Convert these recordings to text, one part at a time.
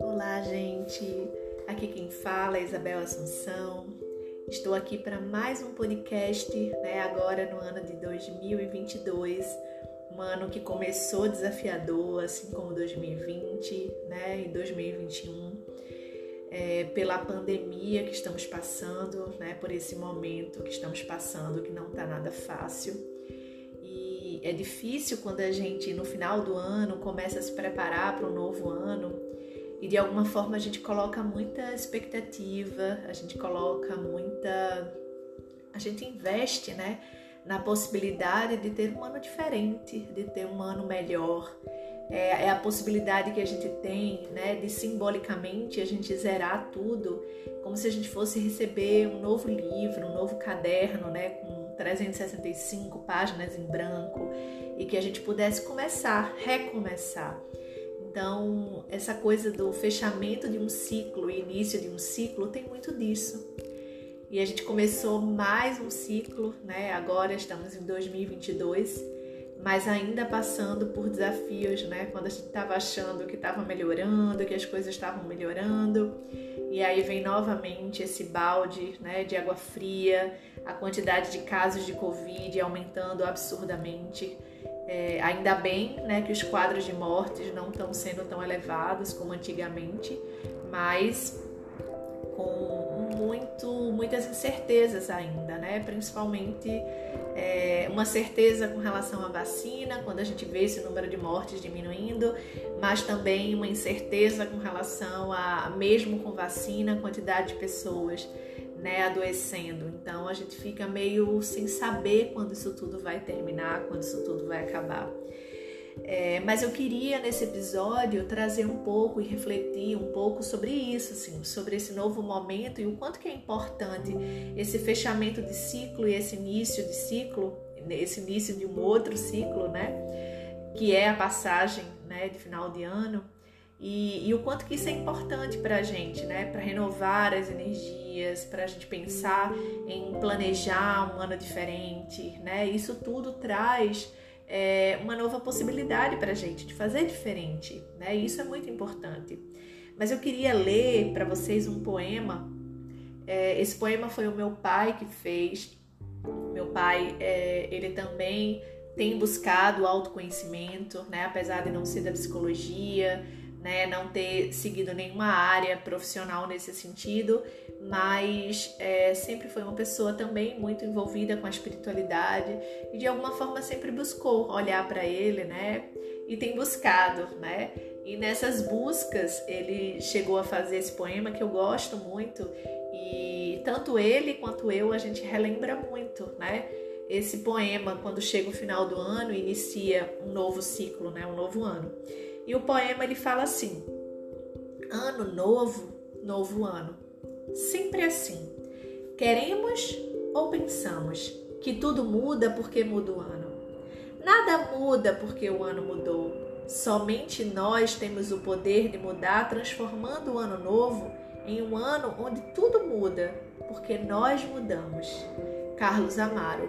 Olá, gente. Aqui quem fala é Isabel Assunção. Estou aqui para mais um podcast, né, agora no ano de 2022, um ano que começou desafiador, assim como 2020, né, e 2021 é, pela pandemia que estamos passando, né, por esse momento que estamos passando, que não está nada fácil. É difícil quando a gente, no final do ano, começa a se preparar para um novo ano e de alguma forma a gente coloca muita expectativa, a gente coloca muita. A gente investe, né? Na possibilidade de ter um ano diferente, de ter um ano melhor, é, é, a possibilidade que a gente tem né, de simbolicamente a gente zerar tudo, como se a gente fosse receber um novo livro, um novo caderno, né, com 365 páginas em branco, e que a gente pudesse começar, recomeçar. Então, essa coisa do fechamento de um ciclo, início de um ciclo, tem muito disso. E a gente começou mais um ciclo, né? Agora estamos em 2022 mas ainda passando por desafios, né? Quando a gente estava achando que estava melhorando, que as coisas estavam melhorando, e aí vem novamente esse balde, né, de água fria, a quantidade de casos de Covid aumentando absurdamente. É, ainda bem, né, que os quadros de mortes não estão sendo tão elevados como antigamente, mas com muito, muitas incertezas ainda, né? Principalmente é, uma certeza com relação à vacina, quando a gente vê esse número de mortes diminuindo, mas também uma incerteza com relação a, mesmo com vacina, quantidade de pessoas né, adoecendo. Então a gente fica meio sem saber quando isso tudo vai terminar, quando isso tudo vai acabar. É, mas eu queria nesse episódio trazer um pouco e refletir um pouco sobre isso, assim, sobre esse novo momento e o quanto que é importante esse fechamento de ciclo e esse início de ciclo, esse início de um outro ciclo, né? Que é a passagem, né, de final de ano. E, e o quanto que isso é importante para a gente, né? Para renovar as energias, para a gente pensar em planejar um ano diferente, né? Isso tudo traz é, uma nova possibilidade para a gente de fazer diferente, né? Isso é muito importante. Mas eu queria ler para vocês um poema. É, esse poema foi o meu pai que fez. Meu pai, é, ele também tem buscado autoconhecimento, né? Apesar de não ser da psicologia, né, não ter seguido nenhuma área profissional nesse sentido, mas é, sempre foi uma pessoa também muito envolvida com a espiritualidade e de alguma forma sempre buscou olhar para ele, né, e tem buscado, né, e nessas buscas ele chegou a fazer esse poema que eu gosto muito e tanto ele quanto eu a gente relembra muito, né, esse poema quando chega o final do ano inicia um novo ciclo, né, um novo ano. E o poema ele fala assim: Ano novo, novo ano. Sempre assim. Queremos ou pensamos que tudo muda porque muda o ano. Nada muda porque o ano mudou. Somente nós temos o poder de mudar, transformando o ano novo em um ano onde tudo muda, porque nós mudamos. Carlos Amaro.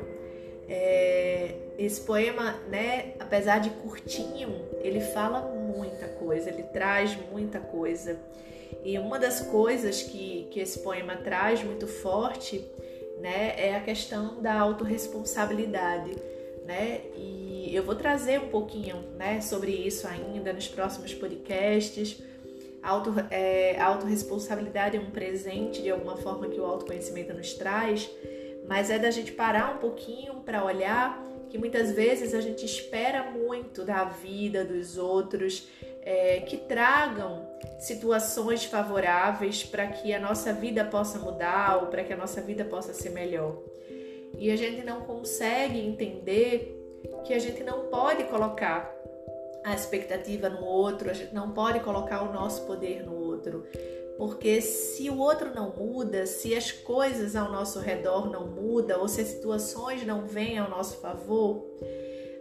É, esse poema, né, apesar de curtinho, ele fala muita coisa, ele traz muita coisa. E uma das coisas que, que esse poema traz muito forte, né, é a questão da autorresponsabilidade, né? E eu vou trazer um pouquinho, né, sobre isso ainda nos próximos podcasts. Auto, é, a autorresponsabilidade é um presente de alguma forma que o autoconhecimento nos traz mas é da gente parar um pouquinho para olhar que muitas vezes a gente espera muito da vida dos outros é, que tragam situações favoráveis para que a nossa vida possa mudar ou para que a nossa vida possa ser melhor. E a gente não consegue entender que a gente não pode colocar a expectativa no outro, a gente não pode colocar o nosso poder no outro. Porque se o outro não muda, se as coisas ao nosso redor não mudam, ou se as situações não vêm ao nosso favor,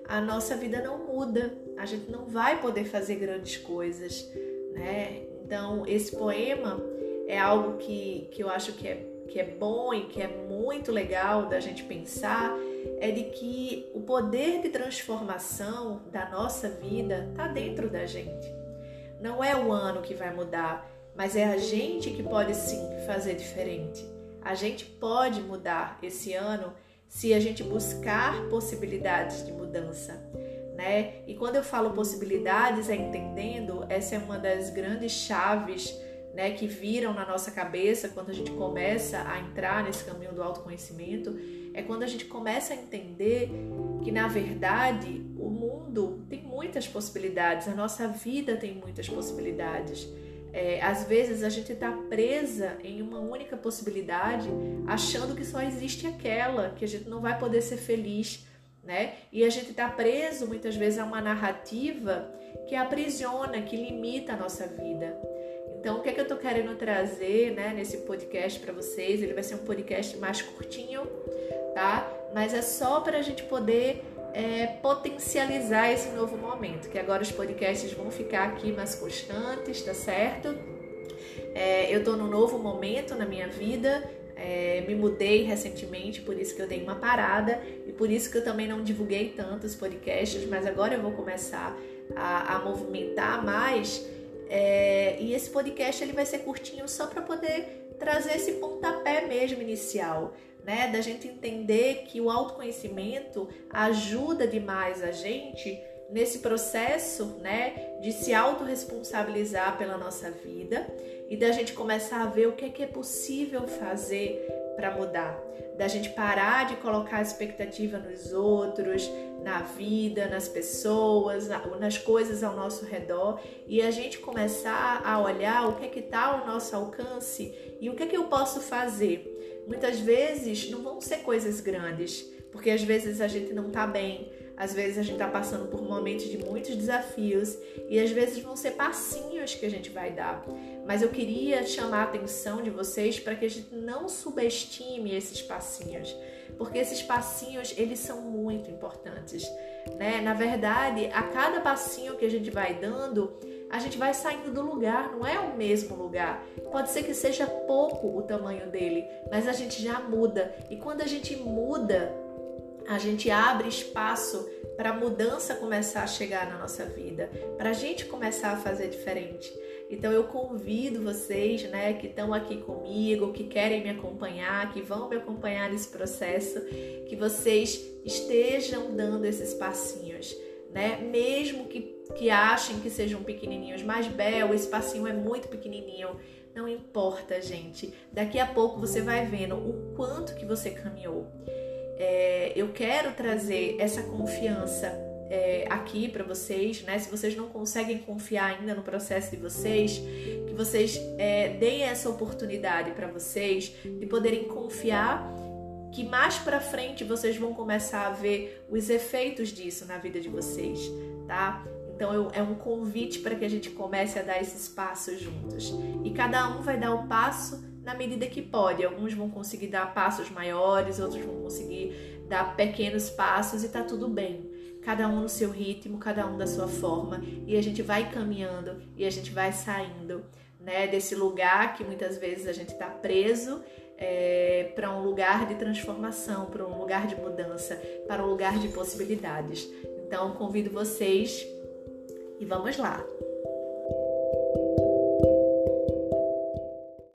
a nossa vida não muda. A gente não vai poder fazer grandes coisas, né? Então, esse poema é algo que, que eu acho que é, que é bom e que é muito legal da gente pensar é de que o poder de transformação da nossa vida está dentro da gente. Não é o ano que vai mudar, mas é a gente que pode sim fazer diferente. A gente pode mudar esse ano se a gente buscar possibilidades de mudança. Né? E quando eu falo possibilidades, é entendendo, essa é uma das grandes chaves né, que viram na nossa cabeça quando a gente começa a entrar nesse caminho do autoconhecimento, é quando a gente começa a entender que, na verdade, o mundo tem muitas possibilidades, a nossa vida tem muitas possibilidades. É, às vezes a gente está presa em uma única possibilidade, achando que só existe aquela, que a gente não vai poder ser feliz, né? E a gente está preso muitas vezes a uma narrativa que aprisiona, que limita a nossa vida. Então, o que é que eu estou querendo trazer né, nesse podcast para vocês? Ele vai ser um podcast mais curtinho, tá? Mas é só para a gente poder é, potencializar esse novo momento, que agora os podcasts vão ficar aqui mais constantes, tá certo? É, eu estou num novo momento na minha vida, é, me mudei recentemente, por isso que eu dei uma parada e por isso que eu também não divulguei tanto os podcasts, mas agora eu vou começar a, a movimentar mais é, e esse podcast ele vai ser curtinho só para poder trazer esse pontapé mesmo inicial, né? Da gente entender que o autoconhecimento ajuda demais a gente nesse processo, né, de se autorresponsabilizar pela nossa vida e da gente começar a ver o que é que é possível fazer para mudar, da gente parar de colocar expectativa nos outros, na vida, nas pessoas, nas coisas ao nosso redor e a gente começar a olhar o que é que está ao nosso alcance e o que é que eu posso fazer. Muitas vezes não vão ser coisas grandes, porque às vezes a gente não está bem, às vezes a gente está passando por momentos de muitos desafios e às vezes vão ser passinhos que a gente vai dar. Mas eu queria chamar a atenção de vocês para que a gente não subestime esses passinhos porque esses passinhos eles são muito importantes, né? Na verdade, a cada passinho que a gente vai dando, a gente vai saindo do lugar, não é o mesmo lugar. Pode ser que seja pouco o tamanho dele, mas a gente já muda. E quando a gente muda, a gente abre espaço para a mudança começar a chegar na nossa vida, para a gente começar a fazer diferente. Então eu convido vocês, né, que estão aqui comigo, que querem me acompanhar, que vão me acompanhar nesse processo, que vocês estejam dando esses passinhos, né? Mesmo que, que achem que sejam pequenininhos, mas Bel, esse passinho é muito pequenininho. Não importa, gente. Daqui a pouco você vai vendo o quanto que você caminhou. É, eu quero trazer essa confiança é, aqui para vocês, né? Se vocês não conseguem confiar ainda no processo de vocês, que vocês é, deem essa oportunidade para vocês de poderem confiar que mais para frente vocês vão começar a ver os efeitos disso na vida de vocês, tá? Então eu, é um convite para que a gente comece a dar esses passos juntos. E cada um vai dar o um passo na medida que pode. Alguns vão conseguir dar passos maiores, outros vão conseguir dar pequenos passos e tá tudo bem cada um no seu ritmo, cada um da sua forma, e a gente vai caminhando e a gente vai saindo né, desse lugar que muitas vezes a gente está preso é, para um lugar de transformação, para um lugar de mudança, para um lugar de possibilidades. Então, convido vocês e vamos lá!